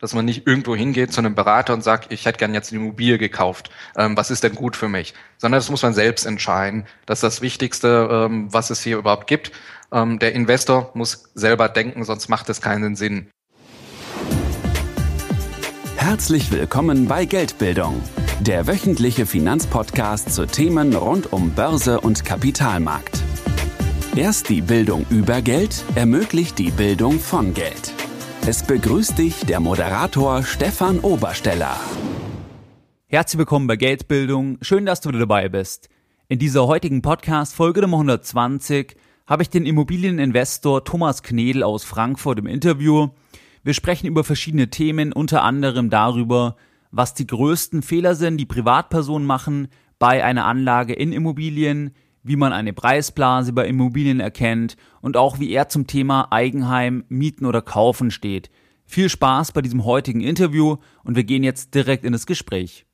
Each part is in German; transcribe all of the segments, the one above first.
dass man nicht irgendwo hingeht zu einem Berater und sagt, ich hätte gern jetzt eine Immobilie gekauft. Ähm, was ist denn gut für mich? Sondern das muss man selbst entscheiden. Das ist das Wichtigste, ähm, was es hier überhaupt gibt. Ähm, der Investor muss selber denken, sonst macht es keinen Sinn. Herzlich willkommen bei Geldbildung, der wöchentliche Finanzpodcast zu Themen rund um Börse und Kapitalmarkt. Erst die Bildung über Geld ermöglicht die Bildung von Geld. Es begrüßt dich der Moderator Stefan Obersteller. Herzlich willkommen bei Geldbildung. Schön, dass du dabei bist. In dieser heutigen Podcast Folge Nummer 120 habe ich den Immobilieninvestor Thomas Knedel aus Frankfurt im Interview. Wir sprechen über verschiedene Themen, unter anderem darüber, was die größten Fehler sind, die Privatpersonen machen bei einer Anlage in Immobilien, wie man eine Preisblase bei Immobilien erkennt und auch wie er zum Thema Eigenheim, Mieten oder Kaufen steht. Viel Spaß bei diesem heutigen Interview und wir gehen jetzt direkt in das Gespräch.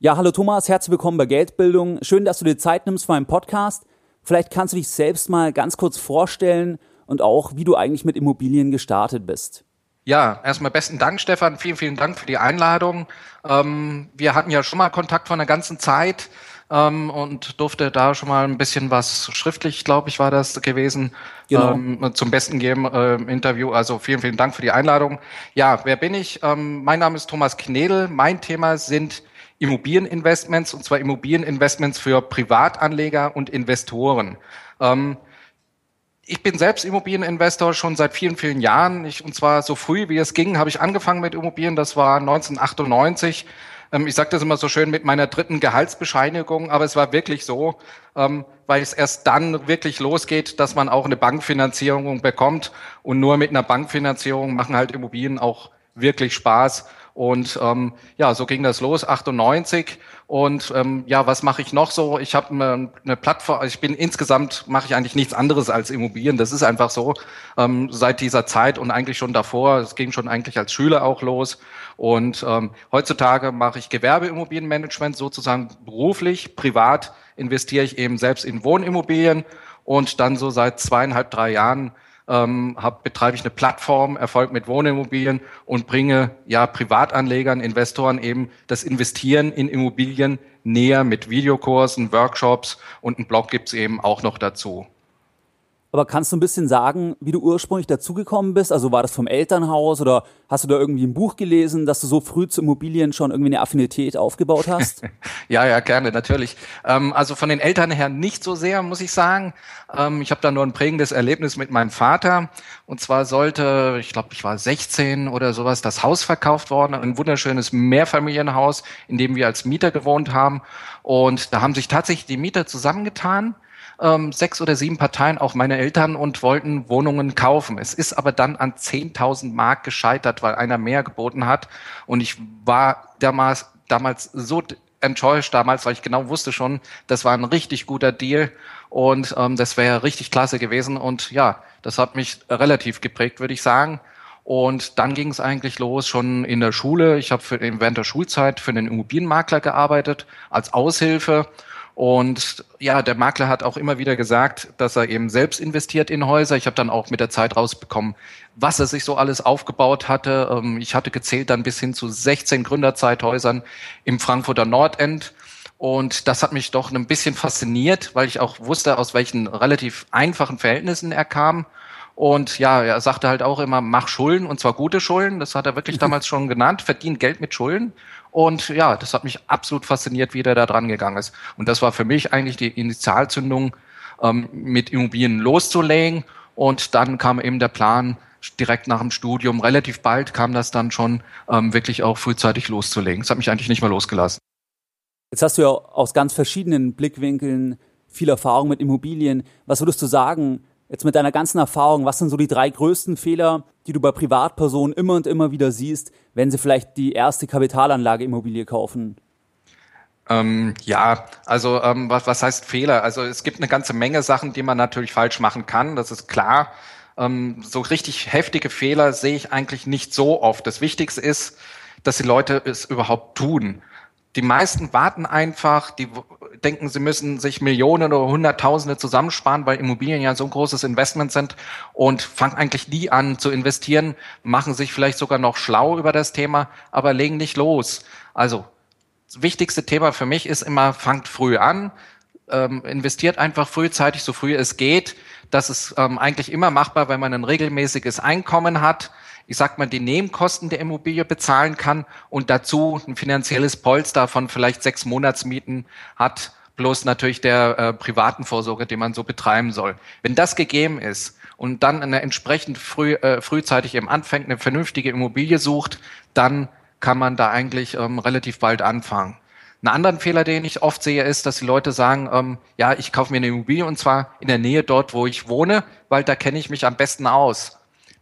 Ja, hallo Thomas, herzlich willkommen bei Geldbildung. Schön, dass du dir Zeit nimmst für einen Podcast. Vielleicht kannst du dich selbst mal ganz kurz vorstellen und auch, wie du eigentlich mit Immobilien gestartet bist. Ja, erstmal besten Dank, Stefan. Vielen, vielen Dank für die Einladung. Ähm, wir hatten ja schon mal Kontakt von der ganzen Zeit ähm, und durfte da schon mal ein bisschen was schriftlich, glaube ich, war das gewesen, genau. ähm, zum Besten geben äh, im Interview. Also vielen, vielen Dank für die Einladung. Ja, wer bin ich? Ähm, mein Name ist Thomas Knedel. Mein Thema sind Immobilieninvestments und zwar Immobilieninvestments für Privatanleger und Investoren. Ähm, ich bin selbst Immobilieninvestor schon seit vielen, vielen Jahren. Ich, und zwar so früh wie es ging, habe ich angefangen mit Immobilien. Das war 1998 ähm, ich sage das immer so schön mit meiner dritten Gehaltsbescheinigung, aber es war wirklich so, ähm, weil es erst dann wirklich losgeht, dass man auch eine Bankfinanzierung bekommt. Und nur mit einer Bankfinanzierung machen halt Immobilien auch wirklich Spaß. Und ähm, ja, so ging das los, 98. Und ähm, ja, was mache ich noch so? Ich habe eine, Plattform, ich bin insgesamt, mache ich eigentlich nichts anderes als Immobilien. Das ist einfach so ähm, seit dieser Zeit und eigentlich schon davor. Es ging schon eigentlich als Schüler auch los. Und ähm, heutzutage mache ich Gewerbeimmobilienmanagement sozusagen beruflich, privat investiere ich eben selbst in Wohnimmobilien und dann so seit zweieinhalb, drei Jahren ähm, hab, betreibe ich eine Plattform, Erfolg mit Wohnimmobilien und bringe ja Privatanlegern, Investoren eben das Investieren in Immobilien näher mit Videokursen, Workshops und ein Blog gibt's eben auch noch dazu. Aber kannst du ein bisschen sagen, wie du ursprünglich dazugekommen bist? Also war das vom Elternhaus oder hast du da irgendwie ein Buch gelesen, dass du so früh zu Immobilien schon irgendwie eine Affinität aufgebaut hast? ja, ja, gerne, natürlich. Ähm, also von den Eltern her nicht so sehr, muss ich sagen. Ähm, ich habe da nur ein prägendes Erlebnis mit meinem Vater. Und zwar sollte, ich glaube, ich war 16 oder sowas, das Haus verkauft worden, ein wunderschönes Mehrfamilienhaus, in dem wir als Mieter gewohnt haben. Und da haben sich tatsächlich die Mieter zusammengetan ähm, sechs oder sieben Parteien, auch meine Eltern, und wollten Wohnungen kaufen. Es ist aber dann an 10.000 Mark gescheitert, weil einer mehr geboten hat. Und ich war damals, damals so enttäuscht damals, weil ich genau wusste schon, das war ein richtig guter Deal und ähm, das wäre richtig klasse gewesen. Und ja, das hat mich relativ geprägt, würde ich sagen. Und dann ging es eigentlich los schon in der Schule. Ich habe während der Schulzeit für einen Immobilienmakler gearbeitet als Aushilfe und ja, der Makler hat auch immer wieder gesagt, dass er eben selbst investiert in Häuser. Ich habe dann auch mit der Zeit rausbekommen, was er sich so alles aufgebaut hatte. Ähm, ich hatte gezählt dann bis hin zu 16 Gründerzeithäusern im Frankfurter Nordend. Und das hat mich doch ein bisschen fasziniert, weil ich auch wusste, aus welchen relativ einfachen Verhältnissen er kam. Und ja, er sagte halt auch immer, mach Schulden und zwar gute Schulden. Das hat er wirklich damals schon genannt, verdient Geld mit Schulden. Und ja, das hat mich absolut fasziniert, wie der da dran gegangen ist. Und das war für mich eigentlich die Initialzündung, ähm, mit Immobilien loszulegen. Und dann kam eben der Plan, direkt nach dem Studium, relativ bald kam das dann schon, ähm, wirklich auch frühzeitig loszulegen. Das hat mich eigentlich nicht mehr losgelassen. Jetzt hast du ja aus ganz verschiedenen Blickwinkeln viel Erfahrung mit Immobilien. Was würdest du sagen, Jetzt mit deiner ganzen Erfahrung, was sind so die drei größten Fehler, die du bei Privatpersonen immer und immer wieder siehst, wenn sie vielleicht die erste Kapitalanlage Immobilie kaufen? Ähm, ja, also ähm, was, was heißt Fehler? Also es gibt eine ganze Menge Sachen, die man natürlich falsch machen kann, das ist klar. Ähm, so richtig heftige Fehler sehe ich eigentlich nicht so oft. Das Wichtigste ist, dass die Leute es überhaupt tun. die meisten warten einfach, die denken, sie müssen sich Millionen oder Hunderttausende zusammensparen, weil Immobilien ja so ein großes Investment sind und fangen eigentlich nie an zu investieren, machen sich vielleicht sogar noch schlau über das Thema, aber legen nicht los. Also das wichtigste Thema für mich ist immer, fangt früh an, ähm, investiert einfach frühzeitig, so früh es geht. Das ist ähm, eigentlich immer machbar, wenn man ein regelmäßiges Einkommen hat. Ich sag mal, die Nebenkosten der Immobilie bezahlen kann und dazu ein finanzielles Polster von vielleicht sechs Monatsmieten hat, plus natürlich der äh, privaten Vorsorge, die man so betreiben soll. Wenn das gegeben ist und dann eine entsprechend früh, äh, frühzeitig im anfängt, eine vernünftige Immobilie sucht, dann kann man da eigentlich ähm, relativ bald anfangen. Einen anderen Fehler, den ich oft sehe, ist, dass die Leute sagen, ähm, ja, ich kaufe mir eine Immobilie und zwar in der Nähe dort, wo ich wohne, weil da kenne ich mich am besten aus.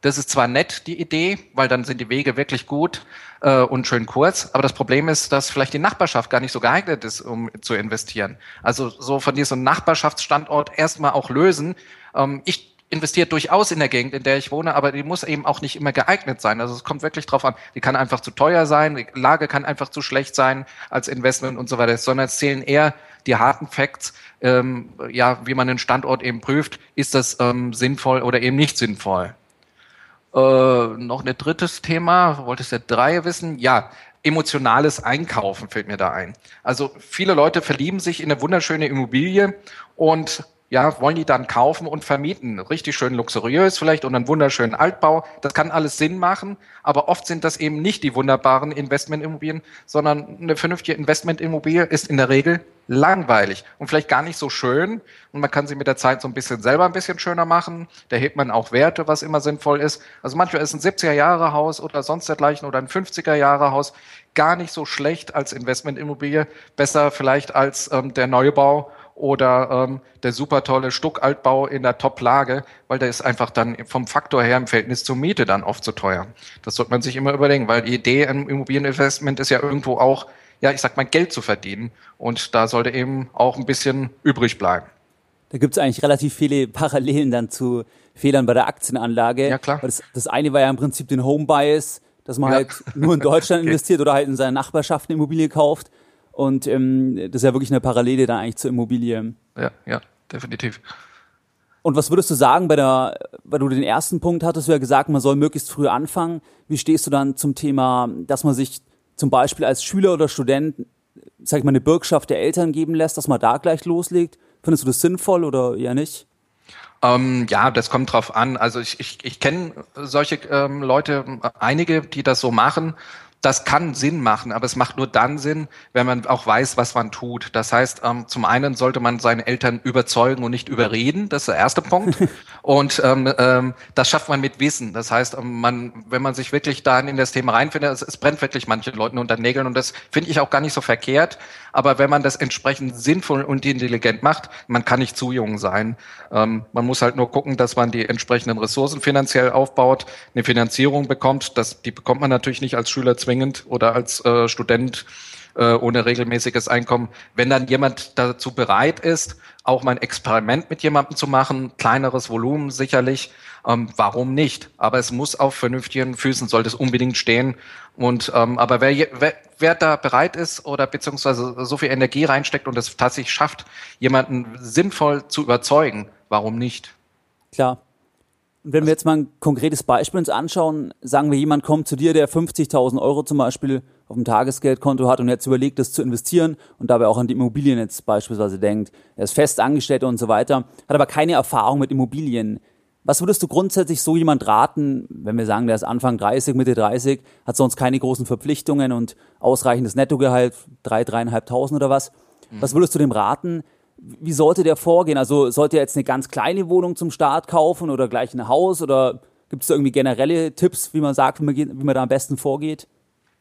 Das ist zwar nett, die Idee, weil dann sind die Wege wirklich gut äh, und schön kurz, aber das Problem ist, dass vielleicht die Nachbarschaft gar nicht so geeignet ist, um zu investieren. Also so von diesem Nachbarschaftsstandort erstmal auch lösen. Ähm, ich investiert durchaus in der Gegend, in der ich wohne, aber die muss eben auch nicht immer geeignet sein. Also es kommt wirklich drauf an. Die kann einfach zu teuer sein, die Lage kann einfach zu schlecht sein als Investment und so weiter, sondern es zählen eher die harten Facts, ähm, ja, wie man den Standort eben prüft, ist das ähm, sinnvoll oder eben nicht sinnvoll. Äh, noch ein drittes Thema, wolltest du drei wissen? Ja, emotionales Einkaufen fällt mir da ein. Also viele Leute verlieben sich in eine wunderschöne Immobilie und ja, wollen die dann kaufen und vermieten. Richtig schön luxuriös vielleicht und einen wunderschönen Altbau. Das kann alles Sinn machen, aber oft sind das eben nicht die wunderbaren Investmentimmobilien, sondern eine vernünftige Investmentimmobilie ist in der Regel langweilig und vielleicht gar nicht so schön. Und man kann sie mit der Zeit so ein bisschen selber ein bisschen schöner machen. Da hebt man auch Werte, was immer sinnvoll ist. Also manchmal ist ein 70er-Jahre-Haus oder sonst dergleichen oder ein 50er-Jahre-Haus gar nicht so schlecht als Investmentimmobilie. Besser vielleicht als ähm, der Neubau oder ähm, der super tolle Stuckaltbau in der Top-Lage, weil der ist einfach dann vom Faktor her im Verhältnis zur Miete dann oft zu teuer. Das sollte man sich immer überlegen, weil die Idee im Immobilieninvestment ist ja irgendwo auch, ja, ich sag mal, Geld zu verdienen. Und da sollte eben auch ein bisschen übrig bleiben. Da gibt es eigentlich relativ viele Parallelen dann zu Fehlern bei der Aktienanlage. Ja, klar. Das, das eine war ja im Prinzip den Home Bias, dass man ja. halt nur in Deutschland okay. investiert oder halt in seiner Nachbarschaft eine Immobilie kauft. Und ähm, das ist ja wirklich eine Parallele dann eigentlich zur Immobilie. Ja, ja, definitiv. Und was würdest du sagen bei der, weil du den ersten Punkt hattest, du ja gesagt, man soll möglichst früh anfangen. Wie stehst du dann zum Thema, dass man sich zum Beispiel als Schüler oder Student, sag ich mal, eine Bürgschaft der Eltern geben lässt, dass man da gleich loslegt? Findest du das sinnvoll oder eher nicht? Ähm, ja, das kommt drauf an. Also ich, ich, ich kenne solche ähm, Leute, einige, die das so machen das kann Sinn machen, aber es macht nur dann Sinn, wenn man auch weiß, was man tut. Das heißt, ähm, zum einen sollte man seine Eltern überzeugen und nicht überreden. Das ist der erste Punkt. Und ähm, ähm, das schafft man mit Wissen. Das heißt, ähm, man, wenn man sich wirklich dann in das Thema reinfindet, es, es brennt wirklich manchen Leuten unter Nägeln und das finde ich auch gar nicht so verkehrt. Aber wenn man das entsprechend sinnvoll und intelligent macht, man kann nicht zu jung sein. Ähm, man muss halt nur gucken, dass man die entsprechenden Ressourcen finanziell aufbaut, eine Finanzierung bekommt. Das, die bekommt man natürlich nicht als Schüler zwingend oder als äh, Student äh, ohne regelmäßiges Einkommen. Wenn dann jemand dazu bereit ist, auch mal ein Experiment mit jemandem zu machen, kleineres Volumen sicherlich, ähm, warum nicht? Aber es muss auf vernünftigen Füßen, sollte es unbedingt stehen. Und ähm, aber wer, wer, wer da bereit ist oder beziehungsweise so viel Energie reinsteckt und es tatsächlich schafft, jemanden sinnvoll zu überzeugen, warum nicht? Klar. Wenn wir jetzt mal ein konkretes Beispiel uns anschauen, sagen wir, jemand kommt zu dir, der 50.000 Euro zum Beispiel auf dem Tagesgeldkonto hat und jetzt überlegt, das zu investieren und dabei auch an die Immobilien jetzt beispielsweise denkt. Er ist fest angestellt und so weiter, hat aber keine Erfahrung mit Immobilien. Was würdest du grundsätzlich so jemand raten, wenn wir sagen, der ist Anfang 30, Mitte 30, hat sonst keine großen Verpflichtungen und ausreichendes Nettogehalt, drei, dreieinhalbtausend oder was? Was würdest du dem raten, wie sollte der vorgehen? Also sollte er jetzt eine ganz kleine Wohnung zum Start kaufen oder gleich ein Haus oder gibt es irgendwie generelle Tipps, wie man sagt, wie man, wie man da am besten vorgeht?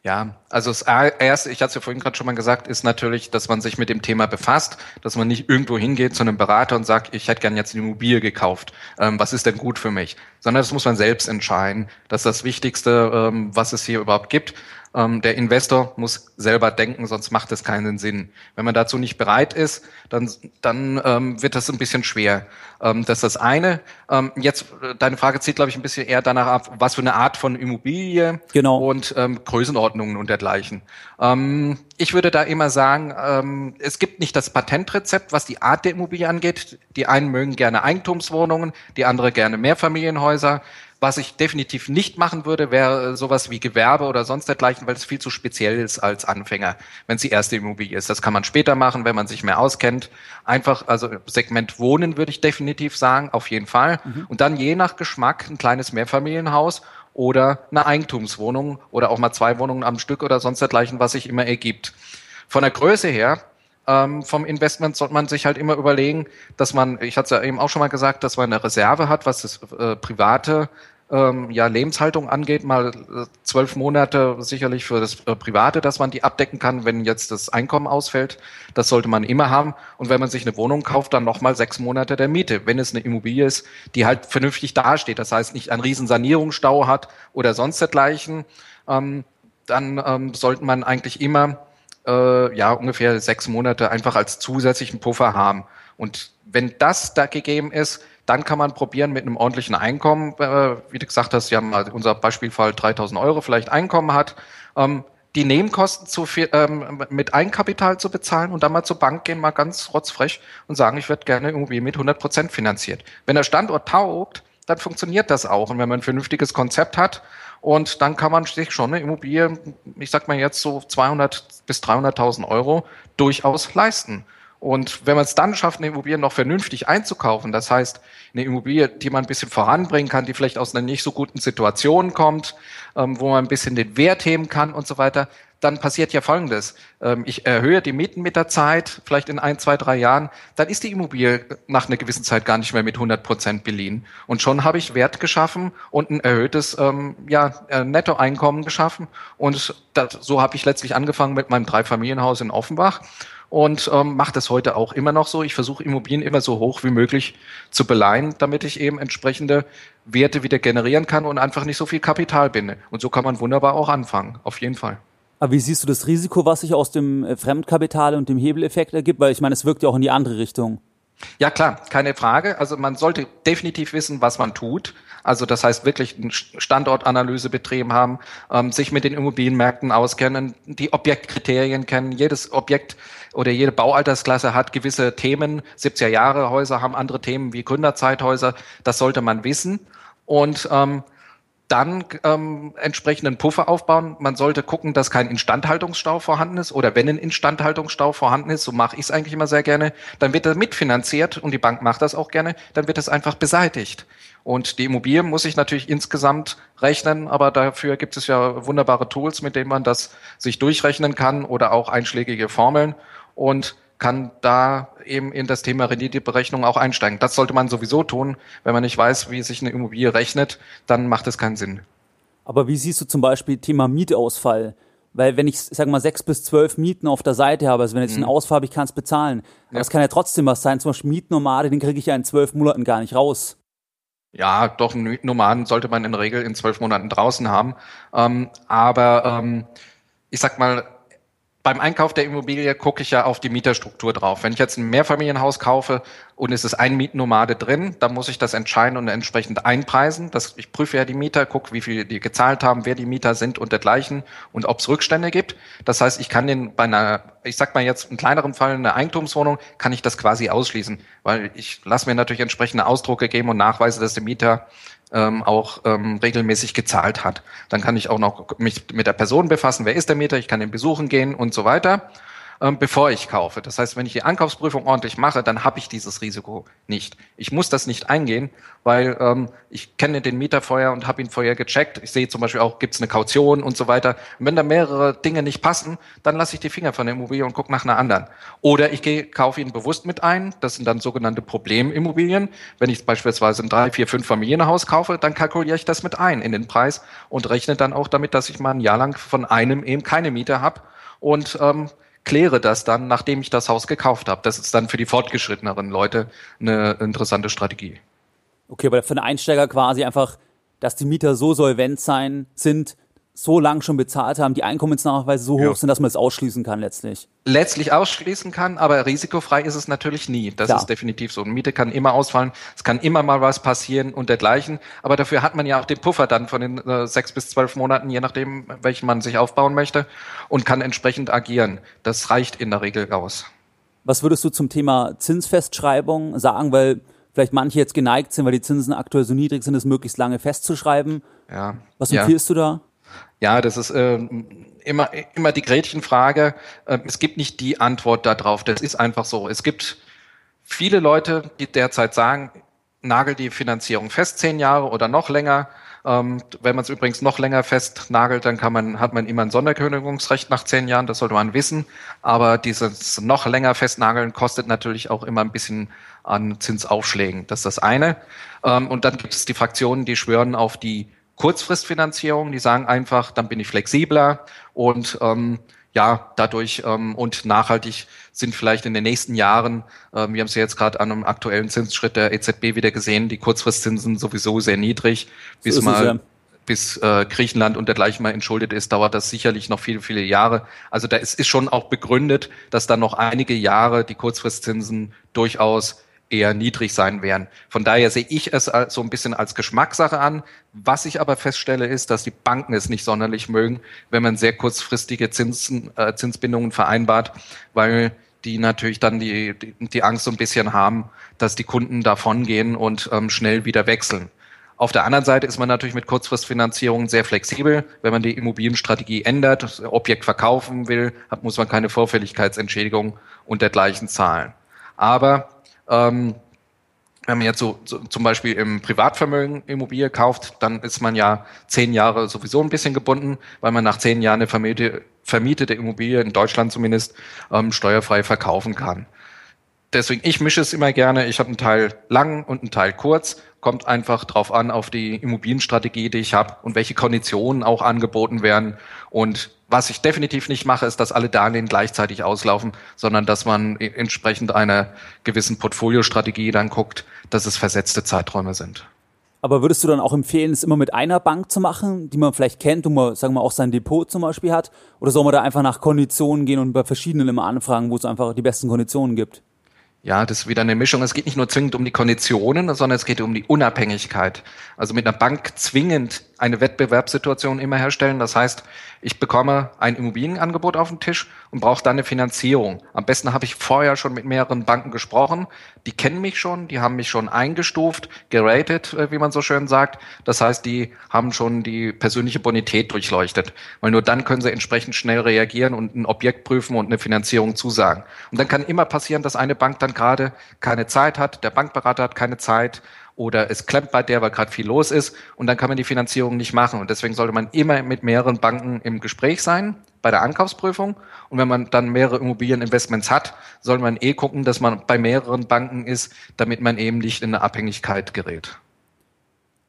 Ja, also das erste, ich hatte es ja vorhin gerade schon mal gesagt, ist natürlich, dass man sich mit dem Thema befasst, dass man nicht irgendwo hingeht zu einem Berater und sagt, ich hätte gern jetzt eine Immobilie gekauft. Ähm, was ist denn gut für mich? Sondern das muss man selbst entscheiden. Das ist das Wichtigste, ähm, was es hier überhaupt gibt. Ähm, der Investor muss selber denken, sonst macht es keinen Sinn. Wenn man dazu nicht bereit ist, dann, dann ähm, wird das ein bisschen schwer. Ähm, das ist das eine. Ähm, jetzt, äh, deine Frage zielt, glaube ich, ein bisschen eher danach ab, was für eine Art von Immobilie genau. und ähm, Größenordnungen und dergleichen. Ähm, ich würde da immer sagen, ähm, es gibt nicht das Patentrezept, was die Art der Immobilie angeht. Die einen mögen gerne Eigentumswohnungen, die andere gerne Mehrfamilienhäuser. Was ich definitiv nicht machen würde, wäre sowas wie Gewerbe oder sonst dergleichen, weil es viel zu speziell ist als Anfänger, wenn es die erste Immobilie ist. Das kann man später machen, wenn man sich mehr auskennt. Einfach, also Segment Wohnen würde ich definitiv sagen, auf jeden Fall. Mhm. Und dann je nach Geschmack ein kleines Mehrfamilienhaus oder eine Eigentumswohnung oder auch mal zwei Wohnungen am Stück oder sonst dergleichen, was sich immer ergibt. Von der Größe her ähm, vom Investment sollte man sich halt immer überlegen, dass man, ich hatte es ja eben auch schon mal gesagt, dass man eine Reserve hat, was das äh, private ähm, ja, Lebenshaltung angeht, mal äh, zwölf Monate sicherlich für das äh, Private, dass man die abdecken kann, wenn jetzt das Einkommen ausfällt. Das sollte man immer haben. Und wenn man sich eine Wohnung kauft, dann nochmal sechs Monate der Miete, wenn es eine Immobilie ist, die halt vernünftig dasteht. Das heißt, nicht einen riesen Sanierungsstau hat oder sonst dergleichen. Ähm, dann ähm, sollte man eigentlich immer äh, ja ungefähr sechs Monate einfach als zusätzlichen Puffer haben. Und wenn das da gegeben ist, dann kann man probieren mit einem ordentlichen Einkommen, äh, wie du gesagt hast, ja, unser Beispielfall 3000 Euro vielleicht Einkommen hat, ähm, die Nebenkosten zu viel, ähm, mit Eigenkapital zu bezahlen und dann mal zur Bank gehen, mal ganz rotzfrech und sagen, ich würde gerne irgendwie mit 100 Prozent finanziert. Wenn der Standort taugt, dann funktioniert das auch. Und wenn man ein vernünftiges Konzept hat, und dann kann man sich schon eine Immobilie, ich sag mal jetzt so 200 bis 300.000 Euro durchaus leisten. Und wenn man es dann schafft, eine Immobilie noch vernünftig einzukaufen, das heißt, eine Immobilie, die man ein bisschen voranbringen kann, die vielleicht aus einer nicht so guten Situation kommt, ähm, wo man ein bisschen den Wert heben kann und so weiter, dann passiert ja Folgendes. Ähm, ich erhöhe die Mieten mit der Zeit, vielleicht in ein, zwei, drei Jahren, dann ist die Immobilie nach einer gewissen Zeit gar nicht mehr mit 100 Prozent beliehen. Und schon habe ich Wert geschaffen und ein erhöhtes ähm, ja, äh, Nettoeinkommen geschaffen. Und das, so habe ich letztlich angefangen mit meinem Dreifamilienhaus in Offenbach und ähm, mache das heute auch immer noch so. Ich versuche Immobilien immer so hoch wie möglich zu beleihen, damit ich eben entsprechende Werte wieder generieren kann und einfach nicht so viel Kapital binde. Und so kann man wunderbar auch anfangen, auf jeden Fall. Aber wie siehst du das Risiko, was sich aus dem äh, Fremdkapital und dem Hebeleffekt ergibt? Weil ich meine, es wirkt ja auch in die andere Richtung. Ja klar, keine Frage. Also man sollte definitiv wissen, was man tut. Also das heißt wirklich eine Standortanalyse betrieben haben, ähm, sich mit den Immobilienmärkten auskennen, die Objektkriterien kennen. Jedes Objekt oder jede Baualtersklasse hat gewisse Themen. 70er Jahre Häuser haben andere Themen wie Gründerzeithäuser. Das sollte man wissen. Und ähm, dann ähm, entsprechenden Puffer aufbauen. Man sollte gucken, dass kein Instandhaltungsstau vorhanden ist oder wenn ein Instandhaltungsstau vorhanden ist, so mache ich es eigentlich immer sehr gerne, dann wird er mitfinanziert und die Bank macht das auch gerne, dann wird es einfach beseitigt. Und die Immobilie muss sich natürlich insgesamt rechnen, aber dafür gibt es ja wunderbare Tools, mit denen man das sich durchrechnen kann oder auch einschlägige Formeln und kann da eben in das Thema Renditeberechnung auch einsteigen. Das sollte man sowieso tun. Wenn man nicht weiß, wie sich eine Immobilie rechnet, dann macht es keinen Sinn. Aber wie siehst du zum Beispiel Thema Mietausfall? Weil wenn ich, sag mal, sechs bis zwölf Mieten auf der Seite habe, also wenn ich mhm. einen Ausfall habe, ich kann es bezahlen. Aber es kann ja trotzdem was sein. Zum Beispiel Mietnomade, den kriege ich ja in zwölf Monaten gar nicht raus. Ja, doch, einen Mietnomaden sollte man in der Regel in zwölf Monaten draußen haben. Ähm, aber ähm, ich sag mal, beim Einkauf der Immobilie gucke ich ja auf die Mieterstruktur drauf. Wenn ich jetzt ein Mehrfamilienhaus kaufe und es ist ein Mietnomade drin, dann muss ich das entscheiden und entsprechend einpreisen. Das, ich prüfe ja die Mieter, gucke, wie viel die gezahlt haben, wer die Mieter sind und dergleichen und ob es Rückstände gibt. Das heißt, ich kann den bei einer, ich sag mal jetzt in kleineren Fall eine Eigentumswohnung, kann ich das quasi ausschließen, weil ich lasse mir natürlich entsprechende Ausdrucke geben und nachweise, dass der Mieter ähm, auch ähm, regelmäßig gezahlt hat. Dann kann ich auch noch mich mit der Person befassen, wer ist der Mieter, ich kann ihn besuchen gehen und so weiter ähm, bevor ich kaufe. Das heißt, wenn ich die Ankaufsprüfung ordentlich mache, dann habe ich dieses Risiko nicht. Ich muss das nicht eingehen, weil ähm, ich kenne den Mieter vorher und habe ihn vorher gecheckt. Ich sehe zum Beispiel auch, gibt es eine Kaution und so weiter. Und wenn da mehrere Dinge nicht passen, dann lasse ich die Finger von der Immobilie und gucke nach einer anderen. Oder ich gehe, kaufe ihn bewusst mit ein. Das sind dann sogenannte Problemimmobilien. Wenn ich beispielsweise ein drei, vier, fünf Familienhaus kaufe, dann kalkuliere ich das mit ein in den Preis und rechne dann auch damit, dass ich mal ein Jahr lang von einem eben keine Miete habe und ähm, kläre das dann, nachdem ich das Haus gekauft habe. Das ist dann für die fortgeschritteneren Leute eine interessante Strategie. Okay, aber für einen Einsteiger quasi einfach, dass die Mieter so solvent sein sind, so lang schon bezahlt haben, die Einkommensnachweise so hoch ja. sind, dass man es ausschließen kann letztlich. Letztlich ausschließen kann, aber risikofrei ist es natürlich nie. Das Klar. ist definitiv so. Eine Miete kann immer ausfallen, es kann immer mal was passieren und dergleichen. Aber dafür hat man ja auch den Puffer dann von den äh, sechs bis zwölf Monaten, je nachdem, welchen man sich aufbauen möchte und kann entsprechend agieren. Das reicht in der Regel aus. Was würdest du zum Thema Zinsfestschreibung sagen? Weil vielleicht manche jetzt geneigt sind, weil die Zinsen aktuell so niedrig sind, es möglichst lange festzuschreiben. Ja. Was empfiehlst ja. du da? Ja, das ist äh, immer, immer die Gretchenfrage. Äh, es gibt nicht die Antwort darauf. Das ist einfach so. Es gibt viele Leute, die derzeit sagen, nagel die Finanzierung fest, zehn Jahre oder noch länger. Ähm, wenn man es übrigens noch länger festnagelt, dann kann man, hat man immer ein Sonderkündigungsrecht nach zehn Jahren, das sollte man wissen. Aber dieses noch länger festnageln kostet natürlich auch immer ein bisschen an Zinsaufschlägen. Das ist das eine. Ähm, und dann gibt es die Fraktionen, die schwören auf die Kurzfristfinanzierung, die sagen einfach, dann bin ich flexibler und ähm, ja, dadurch ähm, und nachhaltig sind vielleicht in den nächsten Jahren, ähm, wir haben es ja jetzt gerade an einem aktuellen Zinsschritt der EZB wieder gesehen, die Kurzfristzinsen sowieso sehr niedrig, bis so mal ja. bis äh, Griechenland und dergleichen mal entschuldet ist, dauert das sicherlich noch viele, viele Jahre. Also da ist, ist schon auch begründet, dass dann noch einige Jahre die Kurzfristzinsen durchaus eher niedrig sein werden. Von daher sehe ich es so ein bisschen als Geschmackssache an. Was ich aber feststelle, ist, dass die Banken es nicht sonderlich mögen, wenn man sehr kurzfristige Zinsen, äh, Zinsbindungen vereinbart, weil die natürlich dann die, die, die Angst so ein bisschen haben, dass die Kunden davongehen und ähm, schnell wieder wechseln. Auf der anderen Seite ist man natürlich mit Kurzfristfinanzierung sehr flexibel. Wenn man die Immobilienstrategie ändert, das Objekt verkaufen will, muss man keine Vorfälligkeitsentschädigung und dergleichen zahlen. Aber ähm, wenn man jetzt so, so zum Beispiel im Privatvermögen Immobilie kauft, dann ist man ja zehn Jahre sowieso ein bisschen gebunden, weil man nach zehn Jahren eine vermietete, vermietete Immobilie, in Deutschland zumindest, ähm, steuerfrei verkaufen kann. Deswegen, ich mische es immer gerne. Ich habe einen Teil lang und einen Teil kurz. Kommt einfach drauf an, auf die Immobilienstrategie, die ich habe und welche Konditionen auch angeboten werden. Und was ich definitiv nicht mache, ist, dass alle Darlehen gleichzeitig auslaufen, sondern dass man entsprechend einer gewissen Portfoliostrategie dann guckt, dass es versetzte Zeiträume sind. Aber würdest du dann auch empfehlen, es immer mit einer Bank zu machen, die man vielleicht kennt und man, sagen wir, auch sein Depot zum Beispiel hat? Oder soll man da einfach nach Konditionen gehen und bei verschiedenen immer anfragen, wo es einfach die besten Konditionen gibt? Ja, das ist wieder eine Mischung. Es geht nicht nur zwingend um die Konditionen, sondern es geht um die Unabhängigkeit. Also mit einer Bank zwingend eine Wettbewerbssituation immer herstellen. Das heißt, ich bekomme ein Immobilienangebot auf den Tisch und brauche dann eine Finanzierung. Am besten habe ich vorher schon mit mehreren Banken gesprochen. Die kennen mich schon, die haben mich schon eingestuft, geratet, äh, wie man so schön sagt. Das heißt, die haben schon die persönliche Bonität durchleuchtet. Weil nur dann können sie entsprechend schnell reagieren und ein Objekt prüfen und eine Finanzierung zusagen. Und dann kann immer passieren, dass eine Bank dann gerade keine Zeit hat, der Bankberater hat keine Zeit oder es klemmt bei der, weil gerade viel los ist und dann kann man die Finanzierung nicht machen. Und deswegen sollte man immer mit mehreren Banken im Gespräch sein bei der Ankaufsprüfung. Und wenn man dann mehrere Immobilieninvestments hat, soll man eh gucken, dass man bei mehreren Banken ist, damit man eben nicht in eine Abhängigkeit gerät.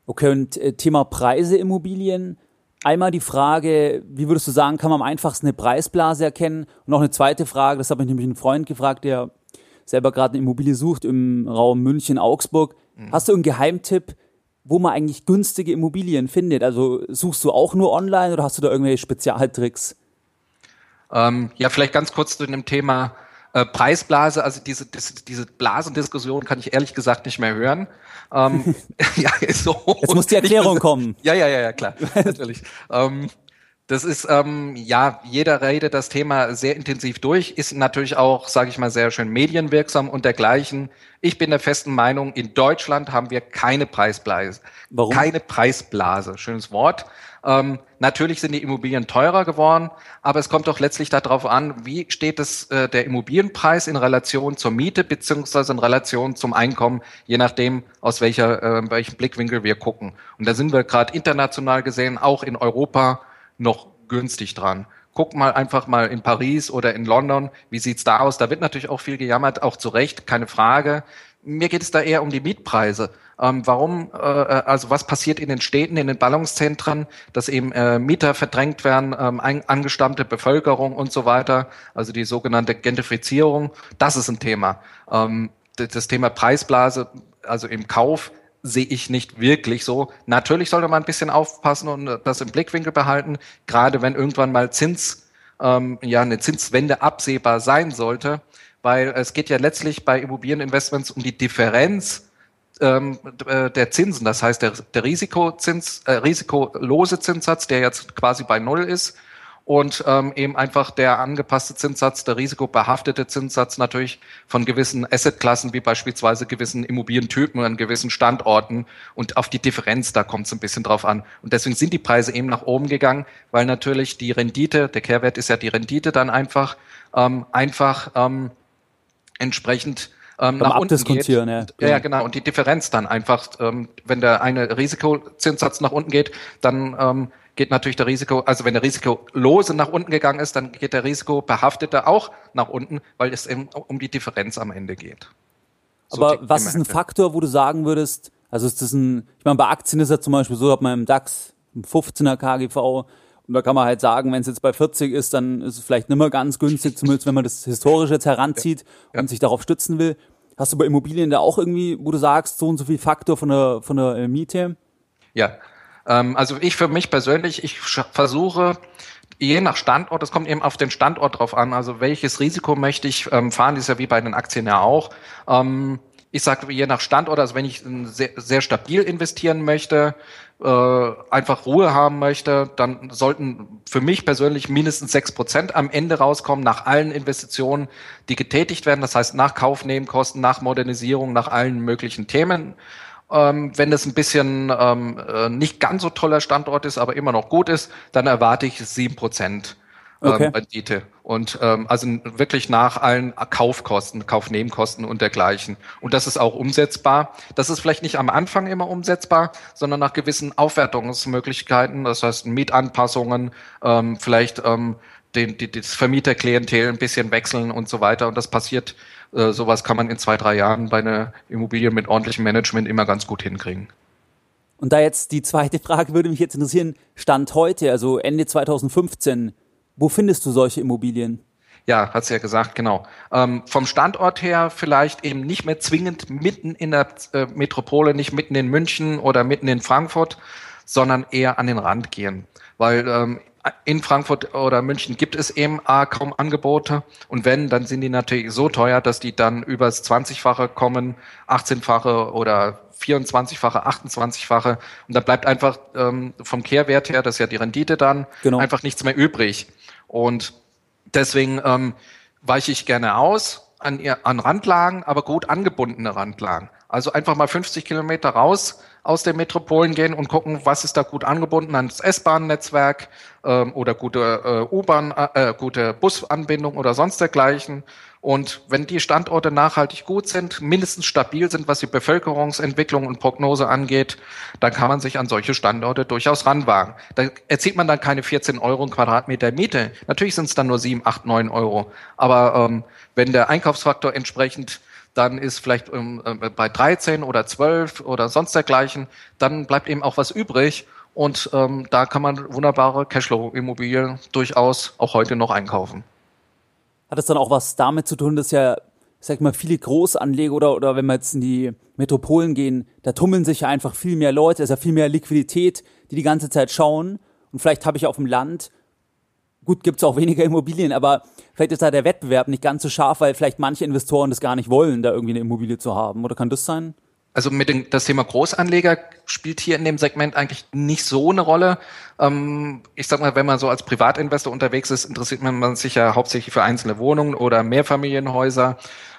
Okay, und äh, Thema Preise Immobilien. Einmal die Frage, wie würdest du sagen, kann man am einfachsten eine Preisblase erkennen? Und noch eine zweite Frage, das habe ich nämlich einen Freund gefragt, der selber gerade eine Immobilie sucht im Raum München, Augsburg. Mhm. Hast du einen Geheimtipp, wo man eigentlich günstige Immobilien findet? Also suchst du auch nur online oder hast du da irgendwelche Spezialtricks? Ähm, ja, vielleicht ganz kurz zu dem Thema äh, Preisblase. Also diese, diese, diese Blasendiskussion kann ich ehrlich gesagt nicht mehr hören. Ähm, ja, ist so. Jetzt muss die Erklärung kommen. Ja, ja, ja, ja, klar, natürlich. ähm, das ist, ähm, ja, jeder redet das Thema sehr intensiv durch, ist natürlich auch, sage ich mal, sehr schön medienwirksam und dergleichen. Ich bin der festen Meinung, in Deutschland haben wir keine Preisblase. Warum? Keine Preisblase, schönes Wort. Ähm, natürlich sind die Immobilien teurer geworden, aber es kommt doch letztlich darauf an, wie steht es äh, der Immobilienpreis in Relation zur Miete beziehungsweise in Relation zum Einkommen, je nachdem, aus welcher, äh, welchem Blickwinkel wir gucken. Und da sind wir gerade international gesehen, auch in Europa, noch günstig dran. Guck mal einfach mal in Paris oder in London, wie sieht's da aus? Da wird natürlich auch viel gejammert, auch zu Recht, keine Frage. Mir geht es da eher um die Mietpreise. Ähm, warum, äh, also was passiert in den Städten, in den Ballungszentren, dass eben äh, Mieter verdrängt werden, ähm, angestammte Bevölkerung und so weiter, also die sogenannte Gentrifizierung, das ist ein Thema. Ähm, das Thema Preisblase, also im Kauf, sehe ich nicht wirklich so. Natürlich sollte man ein bisschen aufpassen und das im Blickwinkel behalten, gerade wenn irgendwann mal Zins, ähm, ja, eine Zinswende absehbar sein sollte, weil es geht ja letztlich bei Immobilieninvestments um die Differenz ähm, äh, der Zinsen, das heißt der, der Risikozins, äh, risikolose Zinssatz, der jetzt quasi bei Null ist, und ähm, eben einfach der angepasste Zinssatz, der risikobehaftete Zinssatz natürlich von gewissen Assetklassen wie beispielsweise gewissen Immobilientypen an gewissen Standorten und auf die Differenz, da kommt es ein bisschen drauf an. Und deswegen sind die Preise eben nach oben gegangen, weil natürlich die Rendite, der Kehrwert ist ja die Rendite dann einfach, ähm, einfach ähm, entsprechend ähm, nach unten geht. Ja. ja, ja, genau. Und die Differenz dann einfach, ähm, wenn der eine Risikozinssatz nach unten geht, dann ähm, geht natürlich der Risiko, also wenn der Risikolose nach unten gegangen ist, dann geht der Risikobehaftete auch nach unten, weil es eben um die Differenz am Ende geht. So Aber was ist ein Faktor, wo du sagen würdest, also ist das ein, ich meine, bei Aktien ist ja zum Beispiel so, hat man im DAX ein 15er KGV und da kann man halt sagen, wenn es jetzt bei 40 ist, dann ist es vielleicht nicht mehr ganz günstig, zumindest wenn man das historisch jetzt heranzieht ja. und sich darauf stützen will. Hast du bei Immobilien da auch irgendwie, wo du sagst, so und so viel Faktor von der, von der Miete? Ja, ähm, also ich für mich persönlich, ich versuche je nach Standort, es kommt eben auf den Standort drauf an, also welches Risiko möchte ich ähm, fahren, das ist ja wie bei den Aktien ja auch. Ähm, ich sage je nach Standort, also wenn ich sehr, sehr stabil investieren möchte, äh, einfach Ruhe haben möchte, dann sollten für mich persönlich mindestens sechs Prozent am Ende rauskommen nach allen Investitionen, die getätigt werden. Das heißt nach Kaufnebenkosten, nach Modernisierung, nach allen möglichen Themen. Ähm, wenn es ein bisschen ähm, äh, nicht ganz so toller Standort ist, aber immer noch gut ist, dann erwarte ich sieben Prozent ähm, okay. Rendite. Und ähm, also wirklich nach allen Kaufkosten, Kaufnebenkosten und dergleichen. Und das ist auch umsetzbar. Das ist vielleicht nicht am Anfang immer umsetzbar, sondern nach gewissen Aufwertungsmöglichkeiten, das heißt Mietanpassungen, ähm, vielleicht ähm, den, die, das Vermieterklientel ein bisschen wechseln und so weiter. Und das passiert äh, sowas kann man in zwei, drei Jahren bei einer Immobilie mit ordentlichem Management immer ganz gut hinkriegen. Und da jetzt die zweite Frage würde mich jetzt interessieren, Stand heute, also Ende 2015, wo findest du solche Immobilien? Ja, hat's ja gesagt, genau. Ähm, vom Standort her vielleicht eben nicht mehr zwingend mitten in der äh, Metropole, nicht mitten in München oder mitten in Frankfurt, sondern eher an den Rand gehen. Weil ähm, in Frankfurt oder München gibt es eben A, kaum Angebote. Und wenn, dann sind die natürlich so teuer, dass die dann übers 20-fache kommen, 18-fache oder 24-fache, 28-fache. Und da bleibt einfach ähm, vom Kehrwert her, das ist ja die Rendite dann, genau. einfach nichts mehr übrig. Und deswegen ähm, weiche ich gerne aus an, an Randlagen, aber gut angebundene Randlagen. Also einfach mal 50 Kilometer raus aus den Metropolen gehen und gucken, was ist da gut angebunden ans S-Bahn-Netzwerk ähm, oder gute äh, U-Bahn, äh, gute Busanbindung oder sonst dergleichen. Und wenn die Standorte nachhaltig gut sind, mindestens stabil sind, was die Bevölkerungsentwicklung und Prognose angeht, dann kann man sich an solche Standorte durchaus ranwagen. Da erzielt man dann keine 14 Euro im Quadratmeter Miete. Natürlich sind es dann nur 7, 8, 9 Euro. Aber ähm, wenn der Einkaufsfaktor entsprechend dann ist vielleicht ähm, äh, bei 13 oder 12 oder sonst dergleichen, dann bleibt eben auch was übrig. Und ähm, da kann man wunderbare Cashflow-Immobilien durchaus auch heute noch einkaufen. Hat es dann auch was damit zu tun, dass ja, sag ich mal, viele Großanleger oder, oder wenn wir jetzt in die Metropolen gehen, da tummeln sich ja einfach viel mehr Leute, es ist ja viel mehr Liquidität, die die ganze Zeit schauen. Und vielleicht habe ich auf dem Land Gut, gibt's auch weniger Immobilien, aber vielleicht ist da der Wettbewerb nicht ganz so scharf, weil vielleicht manche Investoren das gar nicht wollen, da irgendwie eine Immobilie zu haben. Oder kann das sein? Also mit dem, das Thema Großanleger spielt hier in dem Segment eigentlich nicht so eine Rolle. Ähm, ich sag mal, wenn man so als Privatinvestor unterwegs ist, interessiert man sich ja hauptsächlich für einzelne Wohnungen oder Mehrfamilienhäuser.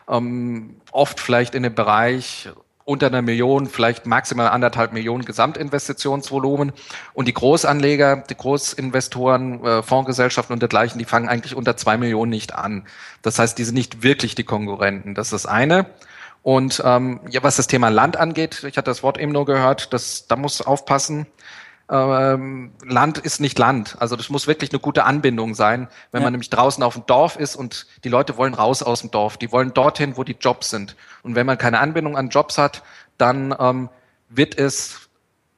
Ähm, oft vielleicht in dem Bereich unter einer Million, vielleicht maximal anderthalb Millionen Gesamtinvestitionsvolumen. Und die Großanleger, die Großinvestoren, äh, Fondsgesellschaften und dergleichen, die fangen eigentlich unter zwei Millionen nicht an. Das heißt, die sind nicht wirklich die Konkurrenten. Das ist das eine. Und ähm, ja, was das Thema Land angeht, ich hatte das Wort eben nur gehört, das, da muss aufpassen ähm, Land ist nicht Land. Also das muss wirklich eine gute Anbindung sein, wenn ja. man nämlich draußen auf dem Dorf ist und die Leute wollen raus aus dem Dorf. Die wollen dorthin, wo die Jobs sind. Und wenn man keine Anbindung an Jobs hat, dann ähm, wird es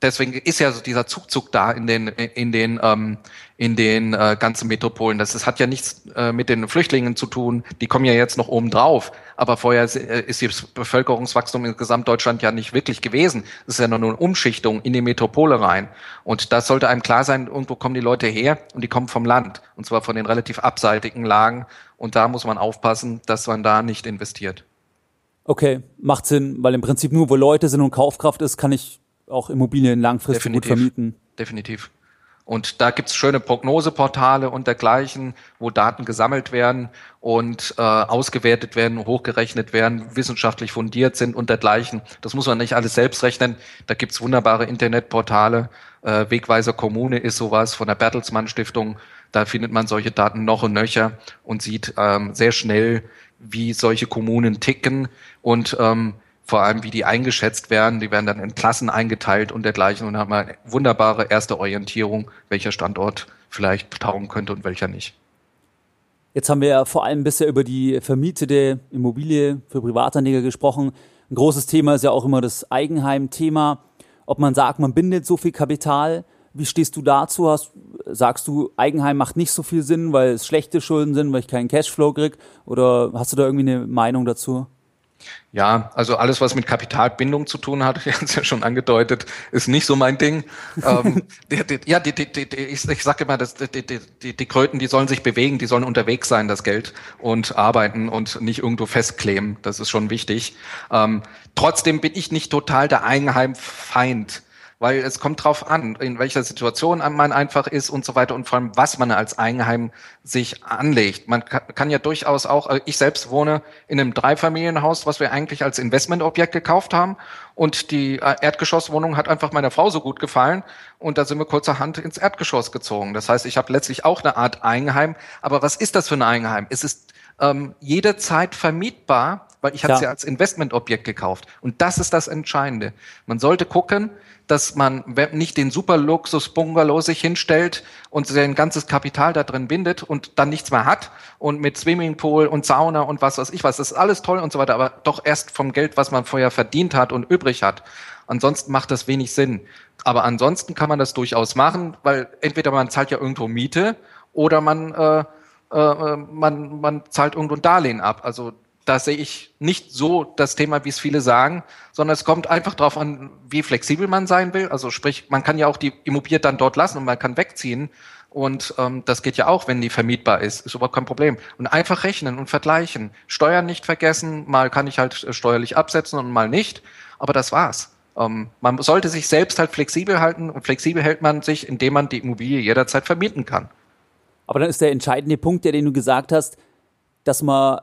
deswegen ist ja so dieser Zugzug da in den in den ähm, in den äh, ganzen Metropolen. Das, das hat ja nichts äh, mit den Flüchtlingen zu tun. Die kommen ja jetzt noch oben drauf. Aber vorher äh, ist das Bevölkerungswachstum in Gesamtdeutschland ja nicht wirklich gewesen. Es ist ja nur eine Umschichtung in die Metropole rein. Und das sollte einem klar sein, irgendwo kommen die Leute her und die kommen vom Land. Und zwar von den relativ abseitigen Lagen. Und da muss man aufpassen, dass man da nicht investiert. Okay, macht Sinn, weil im Prinzip nur, wo Leute sind und Kaufkraft ist, kann ich auch Immobilien langfristig Definitiv. gut vermieten. Definitiv. Und da gibt's schöne Prognoseportale und dergleichen, wo Daten gesammelt werden und äh, ausgewertet werden, hochgerechnet werden, wissenschaftlich fundiert sind und dergleichen. Das muss man nicht alles selbst rechnen. Da gibt's wunderbare Internetportale. Äh, Wegweiser Kommune ist sowas von der Bertelsmann Stiftung. Da findet man solche Daten noch und nöcher und sieht ähm, sehr schnell, wie solche Kommunen ticken und ähm, vor allem wie die eingeschätzt werden. Die werden dann in Klassen eingeteilt und dergleichen und haben eine wunderbare erste Orientierung, welcher Standort vielleicht taugen könnte und welcher nicht. Jetzt haben wir ja vor allem bisher über die vermietete Immobilie für Privatanleger gesprochen. Ein großes Thema ist ja auch immer das Eigenheim-Thema. Ob man sagt, man bindet so viel Kapital. Wie stehst du dazu? Hast, sagst du, Eigenheim macht nicht so viel Sinn, weil es schlechte Schulden sind, weil ich keinen Cashflow kriege? Oder hast du da irgendwie eine Meinung dazu? Ja, also alles, was mit Kapitalbindung zu tun hat, ich es ja schon angedeutet, ist nicht so mein Ding. ähm, die, die, ja, die, ich, ich sage immer, die, die Kröten, die sollen sich bewegen, die sollen unterwegs sein, das Geld, und arbeiten und nicht irgendwo festkleben. Das ist schon wichtig. Ähm, trotzdem bin ich nicht total der Eigenheimfeind weil es kommt drauf an, in welcher Situation man einfach ist und so weiter und vor allem, was man als Eigenheim sich anlegt. Man kann ja durchaus auch, äh, ich selbst wohne in einem Dreifamilienhaus, was wir eigentlich als Investmentobjekt gekauft haben und die äh, Erdgeschosswohnung hat einfach meiner Frau so gut gefallen und da sind wir kurzerhand ins Erdgeschoss gezogen. Das heißt, ich habe letztlich auch eine Art Eigenheim, aber was ist das für ein Eigenheim? Es ist ähm, jederzeit vermietbar, weil ich ja. habe sie als Investmentobjekt gekauft. Und das ist das Entscheidende. Man sollte gucken, dass man nicht den super Luxus-Bungalow sich hinstellt und sein ganzes Kapital da drin bindet und dann nichts mehr hat und mit Swimmingpool und Sauna und was weiß ich was. Das ist alles toll und so weiter, aber doch erst vom Geld, was man vorher verdient hat und übrig hat. Ansonsten macht das wenig Sinn. Aber ansonsten kann man das durchaus machen, weil entweder man zahlt ja irgendwo Miete oder man, äh, äh, man, man zahlt irgendwo ein Darlehen ab. Also da sehe ich nicht so das Thema, wie es viele sagen, sondern es kommt einfach darauf an, wie flexibel man sein will. Also sprich, man kann ja auch die Immobilie dann dort lassen und man kann wegziehen. Und ähm, das geht ja auch, wenn die vermietbar ist, ist überhaupt kein Problem. Und einfach rechnen und vergleichen. Steuern nicht vergessen, mal kann ich halt äh, steuerlich absetzen und mal nicht. Aber das war's. Ähm, man sollte sich selbst halt flexibel halten und flexibel hält man sich, indem man die Immobilie jederzeit vermieten kann. Aber dann ist der entscheidende Punkt, der den du gesagt hast, dass man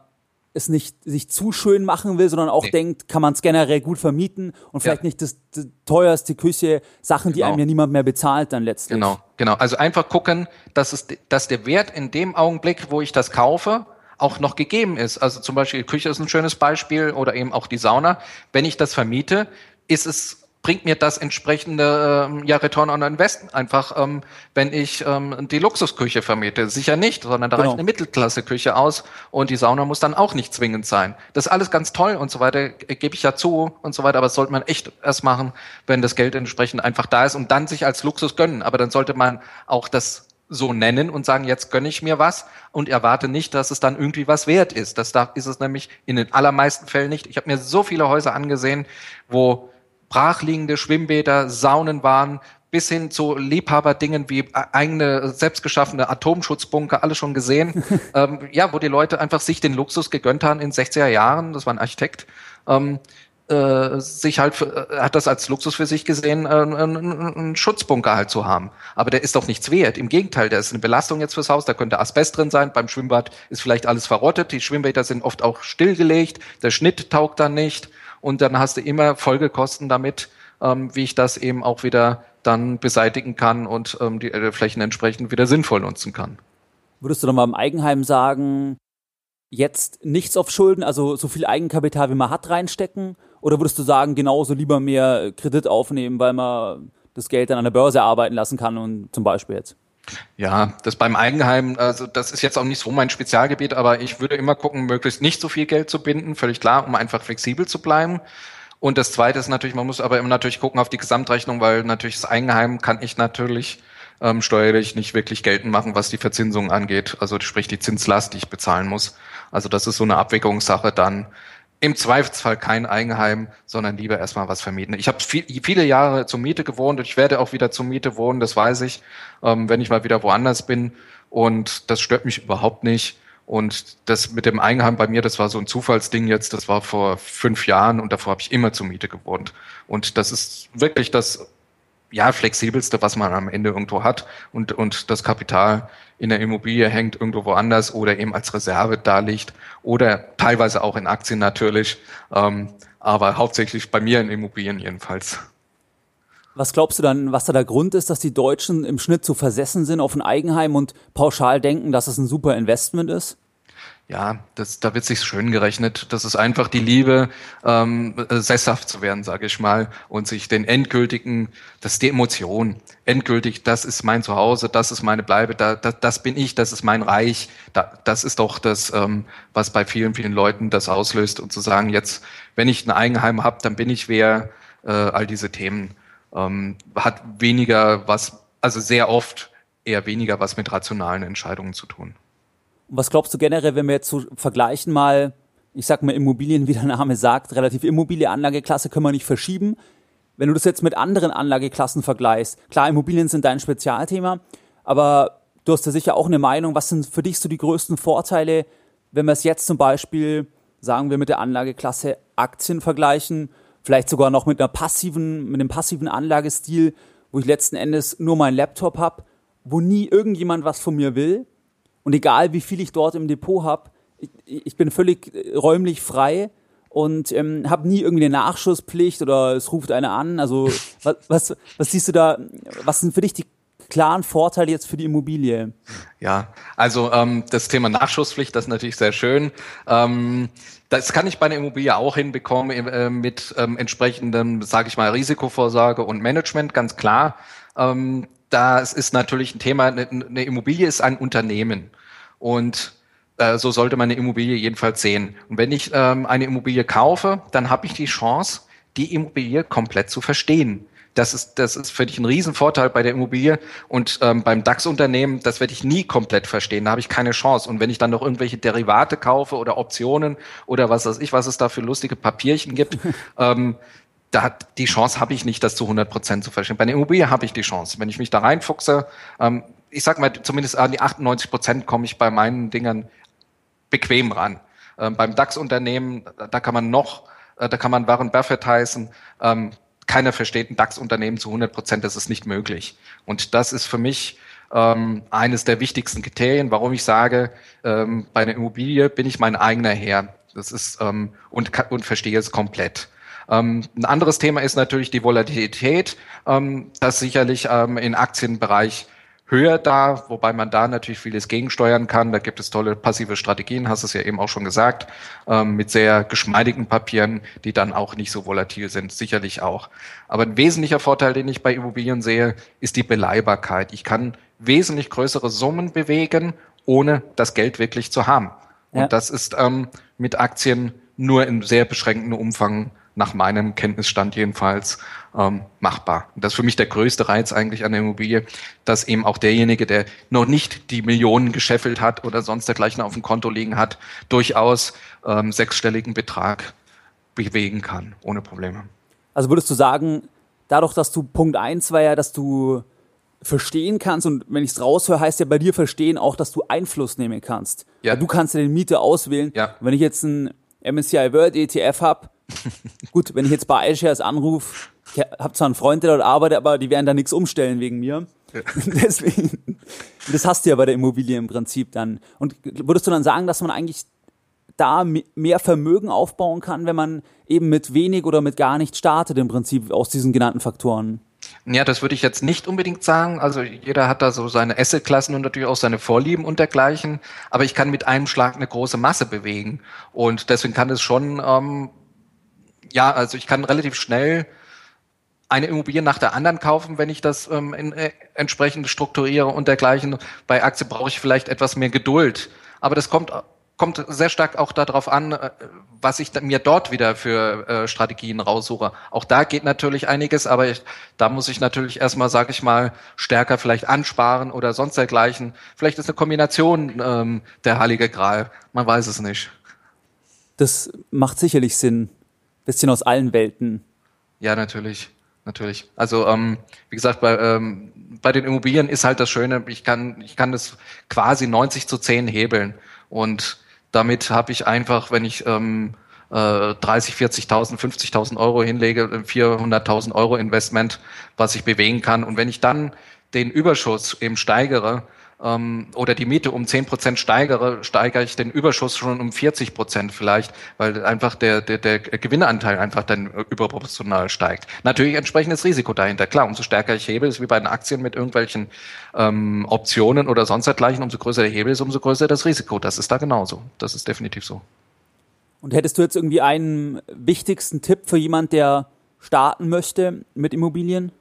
es nicht sich zu schön machen will, sondern auch nee. denkt, kann man es generell gut vermieten und vielleicht ja. nicht das, das, teuerste Küche, Sachen, genau. die einem ja niemand mehr bezahlt dann letztlich. Genau, genau. Also einfach gucken, dass es, dass der Wert in dem Augenblick, wo ich das kaufe, auch noch gegeben ist. Also zum Beispiel Küche ist ein schönes Beispiel oder eben auch die Sauna. Wenn ich das vermiete, ist es bringt mir das entsprechende ähm, ja, Return on Invest einfach, ähm, wenn ich ähm, die Luxusküche vermiete. Sicher nicht, sondern da genau. reicht eine Mittelklasse-Küche aus und die Sauna muss dann auch nicht zwingend sein. Das ist alles ganz toll und so weiter, äh, gebe ich ja zu und so weiter, aber das sollte man echt erst machen, wenn das Geld entsprechend einfach da ist und dann sich als Luxus gönnen. Aber dann sollte man auch das so nennen und sagen, jetzt gönne ich mir was und erwarte nicht, dass es dann irgendwie was wert ist. Das darf, ist es nämlich in den allermeisten Fällen nicht. Ich habe mir so viele Häuser angesehen, wo brachliegende Schwimmbäder, Saunen waren, bis hin zu Liebhaberdingen wie eigene selbstgeschaffene Atomschutzbunker, alles schon gesehen. ähm, ja, wo die Leute einfach sich den Luxus gegönnt haben in 60er Jahren, das war ein Architekt, ähm, äh, sich halt für, äh, hat das als Luxus für sich gesehen, äh, einen, einen Schutzbunker halt zu haben. Aber der ist doch nichts wert. Im Gegenteil, der ist eine Belastung jetzt fürs Haus. Da könnte Asbest drin sein. Beim Schwimmbad ist vielleicht alles verrottet. Die Schwimmbäder sind oft auch stillgelegt. Der Schnitt taugt dann nicht und dann hast du immer Folgekosten damit, ähm, wie ich das eben auch wieder dann beseitigen kann und ähm, die äh, Flächen entsprechend wieder sinnvoll nutzen kann. Würdest du nochmal im Eigenheim sagen, jetzt nichts auf Schulden, also so viel Eigenkapital, wie man hat, reinstecken? Oder würdest du sagen, genauso lieber mehr Kredit aufnehmen, weil man das Geld dann an der Börse arbeiten lassen kann und zum Beispiel jetzt? Ja, das beim Eigenheim, also das ist jetzt auch nicht so mein Spezialgebiet, aber ich würde immer gucken, möglichst nicht so viel Geld zu binden, völlig klar, um einfach flexibel zu bleiben. Und das Zweite ist natürlich, man muss aber immer natürlich gucken auf die Gesamtrechnung, weil natürlich das Eigenheim kann ich natürlich ähm, steuerlich nicht wirklich geltend machen, was die Verzinsung angeht. Also sprich die Zinslast, die ich bezahlen muss. Also das ist so eine Abwägungssache dann. Im Zweifelsfall kein Eigenheim, sondern lieber erstmal was vermieten. Ich habe viel, viele Jahre zur Miete gewohnt und ich werde auch wieder zur Miete wohnen, das weiß ich, ähm, wenn ich mal wieder woanders bin. Und das stört mich überhaupt nicht. Und das mit dem Eigenheim bei mir, das war so ein Zufallsding jetzt, das war vor fünf Jahren und davor habe ich immer zur Miete gewohnt. Und das ist wirklich das ja, flexibelste, was man am Ende irgendwo hat und, und das Kapital in der Immobilie hängt irgendwo woanders oder eben als Reserve da liegt oder teilweise auch in Aktien natürlich, ähm, aber hauptsächlich bei mir in Immobilien jedenfalls. Was glaubst du dann, was da der Grund ist, dass die Deutschen im Schnitt so versessen sind auf ein Eigenheim und pauschal denken, dass es ein super Investment ist? Ja, das, da wird sich schön gerechnet. Das ist einfach die Liebe, ähm, äh, sesshaft zu werden, sage ich mal, und sich den endgültigen, das ist die Emotion, endgültig, das ist mein Zuhause, das ist meine Bleibe, da, das, das bin ich, das ist mein Reich. Da, das ist doch das, ähm, was bei vielen, vielen Leuten das auslöst und zu sagen, jetzt, wenn ich ein Eigenheim habe, dann bin ich wer, äh, all diese Themen ähm, hat weniger was, also sehr oft eher weniger was mit rationalen Entscheidungen zu tun. Und was glaubst du generell, wenn wir jetzt so vergleichen mal, ich sag mal Immobilien, wie der Name sagt, relativ immobile Anlageklasse können wir nicht verschieben. Wenn du das jetzt mit anderen Anlageklassen vergleichst, klar, Immobilien sind dein Spezialthema, aber du hast ja sicher auch eine Meinung, was sind für dich so die größten Vorteile, wenn wir es jetzt zum Beispiel, sagen wir, mit der Anlageklasse Aktien vergleichen, vielleicht sogar noch mit einer passiven, mit einem passiven Anlagestil, wo ich letzten Endes nur meinen Laptop habe, wo nie irgendjemand was von mir will, und egal wie viel ich dort im Depot habe, ich, ich, bin völlig äh, räumlich frei und ähm, habe nie irgendwie eine Nachschusspflicht oder es ruft einer an. Also was, was, was siehst du da, was sind für dich die klaren Vorteile jetzt für die Immobilie? Ja, also ähm, das Thema Nachschusspflicht, das ist natürlich sehr schön. Ähm, das kann ich bei einer Immobilie auch hinbekommen äh, mit ähm, entsprechendem, sage ich mal, Risikovorsorge und Management, ganz klar. Ähm, das ist natürlich ein Thema, eine Immobilie ist ein Unternehmen. Und äh, so sollte man eine Immobilie jedenfalls sehen. Und wenn ich ähm, eine Immobilie kaufe, dann habe ich die Chance, die Immobilie komplett zu verstehen. Das ist, das ist für dich ein Riesenvorteil bei der Immobilie. Und ähm, beim DAX-Unternehmen, das werde ich nie komplett verstehen. Da habe ich keine Chance. Und wenn ich dann noch irgendwelche Derivate kaufe oder Optionen oder was weiß ich, was es da für lustige Papierchen gibt, ähm, da hat, die Chance habe ich nicht, das zu 100 Prozent zu verstehen. Bei einer Immobilie habe ich die Chance. Wenn ich mich da reinfuchse, ähm, ich sag mal, zumindest an die 98 Prozent komme ich bei meinen Dingern bequem ran. Ähm, beim DAX-Unternehmen, da kann man noch, äh, da kann man Warren Buffett heißen, ähm, keiner versteht ein DAX-Unternehmen zu 100 Prozent, das ist nicht möglich. Und das ist für mich ähm, eines der wichtigsten Kriterien, warum ich sage, ähm, bei einer Immobilie bin ich mein eigener Herr. Das ist ähm, und, und verstehe es komplett. Ähm, ein anderes Thema ist natürlich die Volatilität, ähm, das sicherlich ähm, im Aktienbereich höher da, wobei man da natürlich vieles gegensteuern kann. Da gibt es tolle passive Strategien, hast es ja eben auch schon gesagt, ähm, mit sehr geschmeidigen Papieren, die dann auch nicht so volatil sind, sicherlich auch. Aber ein wesentlicher Vorteil, den ich bei Immobilien sehe, ist die Beleihbarkeit. Ich kann wesentlich größere Summen bewegen, ohne das Geld wirklich zu haben. Und ja. das ist ähm, mit Aktien nur in sehr beschränktem Umfang nach meinem Kenntnisstand jedenfalls ähm, machbar. Und das ist für mich der größte Reiz eigentlich an der Immobilie, dass eben auch derjenige, der noch nicht die Millionen gescheffelt hat oder sonst dergleichen auf dem Konto liegen hat, durchaus ähm, sechsstelligen Betrag bewegen kann, ohne Probleme. Also würdest du sagen, dadurch, dass du Punkt eins war ja, dass du verstehen kannst und wenn ich es raushöre, heißt ja bei dir verstehen auch, dass du Einfluss nehmen kannst. Ja. Weil du kannst ja den Mieter auswählen. Ja. wenn ich jetzt ein MSCI World ETF habe, Gut, wenn ich jetzt bei iShares anrufe, ich habe zwar einen Freund, der dort arbeitet, aber die werden da nichts umstellen wegen mir. Ja. Deswegen, das hast du ja bei der Immobilie im Prinzip dann. Und würdest du dann sagen, dass man eigentlich da mehr Vermögen aufbauen kann, wenn man eben mit wenig oder mit gar nicht startet im Prinzip aus diesen genannten Faktoren? Ja, das würde ich jetzt nicht unbedingt sagen. Also jeder hat da so seine Assetklassen und natürlich auch seine Vorlieben und dergleichen. Aber ich kann mit einem Schlag eine große Masse bewegen. Und deswegen kann es schon ähm, ja, also ich kann relativ schnell eine Immobilie nach der anderen kaufen, wenn ich das ähm, in, äh, entsprechend strukturiere und dergleichen. Bei Aktien brauche ich vielleicht etwas mehr Geduld. Aber das kommt kommt sehr stark auch darauf an, äh, was ich mir dort wieder für äh, Strategien raussuche. Auch da geht natürlich einiges, aber ich, da muss ich natürlich erstmal, sage ich mal, stärker vielleicht ansparen oder sonst dergleichen. Vielleicht ist eine Kombination ähm, der Heilige Gral. Man weiß es nicht. Das macht sicherlich Sinn. Bisschen aus allen Welten. Ja, natürlich. Natürlich. Also ähm, wie gesagt, bei, ähm, bei den Immobilien ist halt das Schöne, ich kann, ich kann das quasi 90 zu 10 hebeln. Und damit habe ich einfach, wenn ich ähm, äh, 30, 40.000, 50.000 Euro hinlege, 400.000 Euro Investment, was ich bewegen kann. Und wenn ich dann den Überschuss eben steigere, ähm, oder die Miete um 10 Prozent steigere, steigere ich den Überschuss schon um 40 Prozent vielleicht, weil einfach der, der, der Gewinnanteil einfach dann überproportional steigt. Natürlich entsprechendes Risiko dahinter. Klar, umso stärker ich hebel, ist wie bei den Aktien mit irgendwelchen ähm, Optionen oder sonst dergleichen, umso größer der Hebel ist, umso größer das Risiko. Das ist da genauso. Das ist definitiv so. Und hättest du jetzt irgendwie einen wichtigsten Tipp für jemand, der starten möchte mit Immobilien?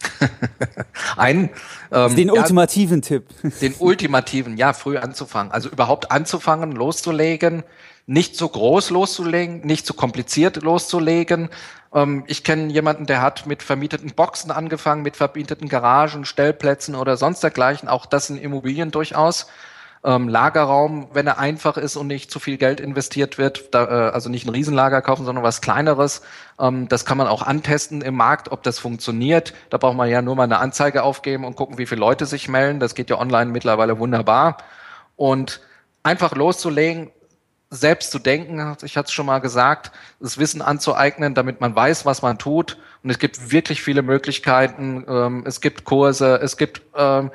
Ein, ähm, den ultimativen ja, Tipp. Den ultimativen, ja, früh anzufangen. Also überhaupt anzufangen, loszulegen, nicht zu groß loszulegen, nicht zu kompliziert loszulegen. Ähm, ich kenne jemanden, der hat mit vermieteten Boxen angefangen, mit vermieteten Garagen, Stellplätzen oder sonst dergleichen. Auch das sind Immobilien durchaus ähm, Lagerraum, wenn er einfach ist und nicht zu viel Geld investiert wird, da, äh, also nicht ein Riesenlager kaufen, sondern was kleineres. Ähm, das kann man auch antesten im Markt, ob das funktioniert. Da braucht man ja nur mal eine Anzeige aufgeben und gucken, wie viele Leute sich melden. Das geht ja online mittlerweile wunderbar. Und einfach loszulegen, selbst zu denken, ich hatte es schon mal gesagt, das Wissen anzueignen, damit man weiß, was man tut. Und es gibt wirklich viele Möglichkeiten. Ähm, es gibt Kurse, es gibt ähm,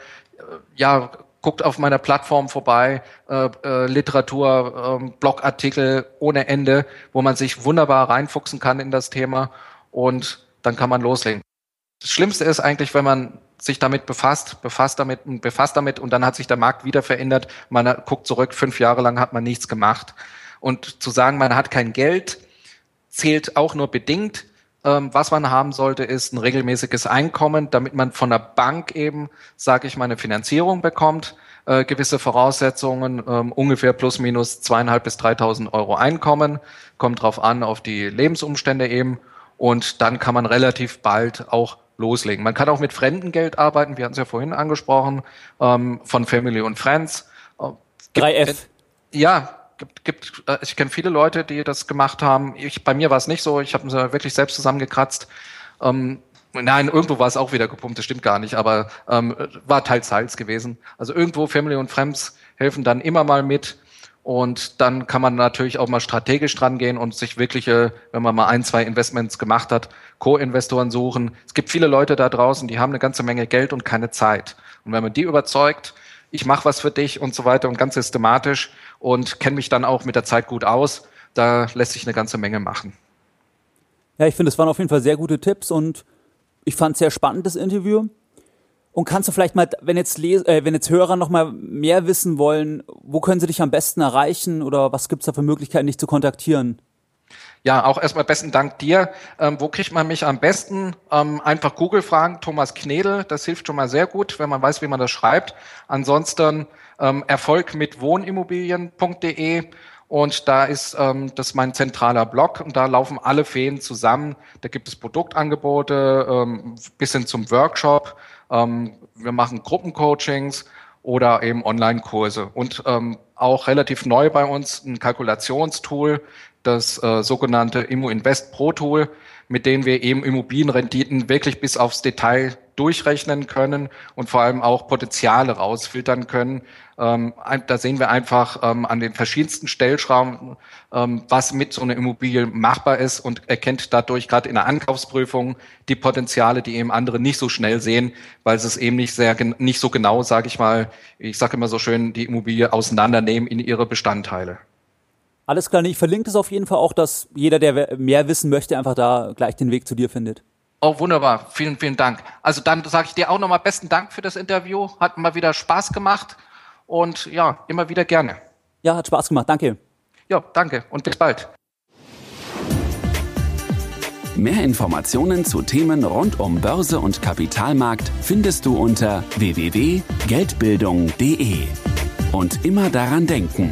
ja guckt auf meiner Plattform vorbei, äh, äh, Literatur, äh, Blogartikel ohne Ende, wo man sich wunderbar reinfuchsen kann in das Thema und dann kann man loslegen. Das Schlimmste ist eigentlich, wenn man sich damit befasst, befasst damit und befasst damit und dann hat sich der Markt wieder verändert. Man guckt zurück, fünf Jahre lang hat man nichts gemacht. Und zu sagen, man hat kein Geld, zählt auch nur bedingt. Ähm, was man haben sollte, ist ein regelmäßiges Einkommen, damit man von der Bank eben, sage ich mal, eine Finanzierung bekommt. Äh, gewisse Voraussetzungen, ähm, ungefähr plus minus zweieinhalb bis 3.000 Euro Einkommen, kommt drauf an, auf die Lebensumstände eben. Und dann kann man relativ bald auch loslegen. Man kann auch mit Fremdengeld arbeiten, wir hatten es ja vorhin angesprochen, ähm, von Family und Friends. Äh, 3F. Ja, gibt, gibt äh, ich kenne viele Leute, die das gemacht haben. Ich, bei mir war es nicht so. Ich habe es wirklich selbst zusammengekratzt. Ähm, nein, irgendwo war es auch wieder gepumpt. Das stimmt gar nicht, aber ähm, war teils teils gewesen. Also irgendwo Family und Friends helfen dann immer mal mit. Und dann kann man natürlich auch mal strategisch dran gehen und sich wirkliche, wenn man mal ein, zwei Investments gemacht hat, Co-Investoren suchen. Es gibt viele Leute da draußen, die haben eine ganze Menge Geld und keine Zeit. Und wenn man die überzeugt, ich mache was für dich und so weiter und ganz systematisch und kenne mich dann auch mit der Zeit gut aus, da lässt sich eine ganze Menge machen. Ja, ich finde, es waren auf jeden Fall sehr gute Tipps und ich fand es sehr spannend, das Interview. Und kannst du vielleicht mal, wenn jetzt, Les äh, wenn jetzt Hörer noch mal mehr wissen wollen, wo können sie dich am besten erreichen oder was gibt's da für Möglichkeiten, dich zu kontaktieren? Ja, auch erstmal besten Dank dir. Ähm, wo kriegt man mich am besten? Ähm, einfach Google fragen, Thomas Knedel, das hilft schon mal sehr gut, wenn man weiß, wie man das schreibt. Ansonsten ähm, Erfolg mit Wohnimmobilien.de und da ist ähm, das ist mein zentraler Blog und da laufen alle Feen zusammen. Da gibt es Produktangebote ähm, bis hin zum Workshop. Ähm, wir machen Gruppencoachings oder eben Online-Kurse und ähm, auch relativ neu bei uns ein Kalkulationstool, das äh, sogenannte Immo Invest Pro Tool, mit dem wir eben Immobilienrenditen wirklich bis aufs Detail durchrechnen können und vor allem auch Potenziale rausfiltern können. Ähm, da sehen wir einfach ähm, an den verschiedensten Stellschrauben, ähm, was mit so einer Immobilie machbar ist und erkennt dadurch gerade in der Ankaufsprüfung die Potenziale, die eben andere nicht so schnell sehen, weil sie es eben nicht sehr nicht so genau, sage ich mal, ich sage immer so schön, die Immobilie auseinandernehmen in ihre Bestandteile. Alles klar, ich verlinke es auf jeden Fall auch, dass jeder, der mehr wissen möchte, einfach da gleich den Weg zu dir findet. Oh, wunderbar. Vielen, vielen Dank. Also dann sage ich dir auch nochmal besten Dank für das Interview. Hat mal wieder Spaß gemacht und ja, immer wieder gerne. Ja, hat Spaß gemacht. Danke. Ja, danke und bis bald. Mehr Informationen zu Themen rund um Börse und Kapitalmarkt findest du unter www.geldbildung.de. Und immer daran denken,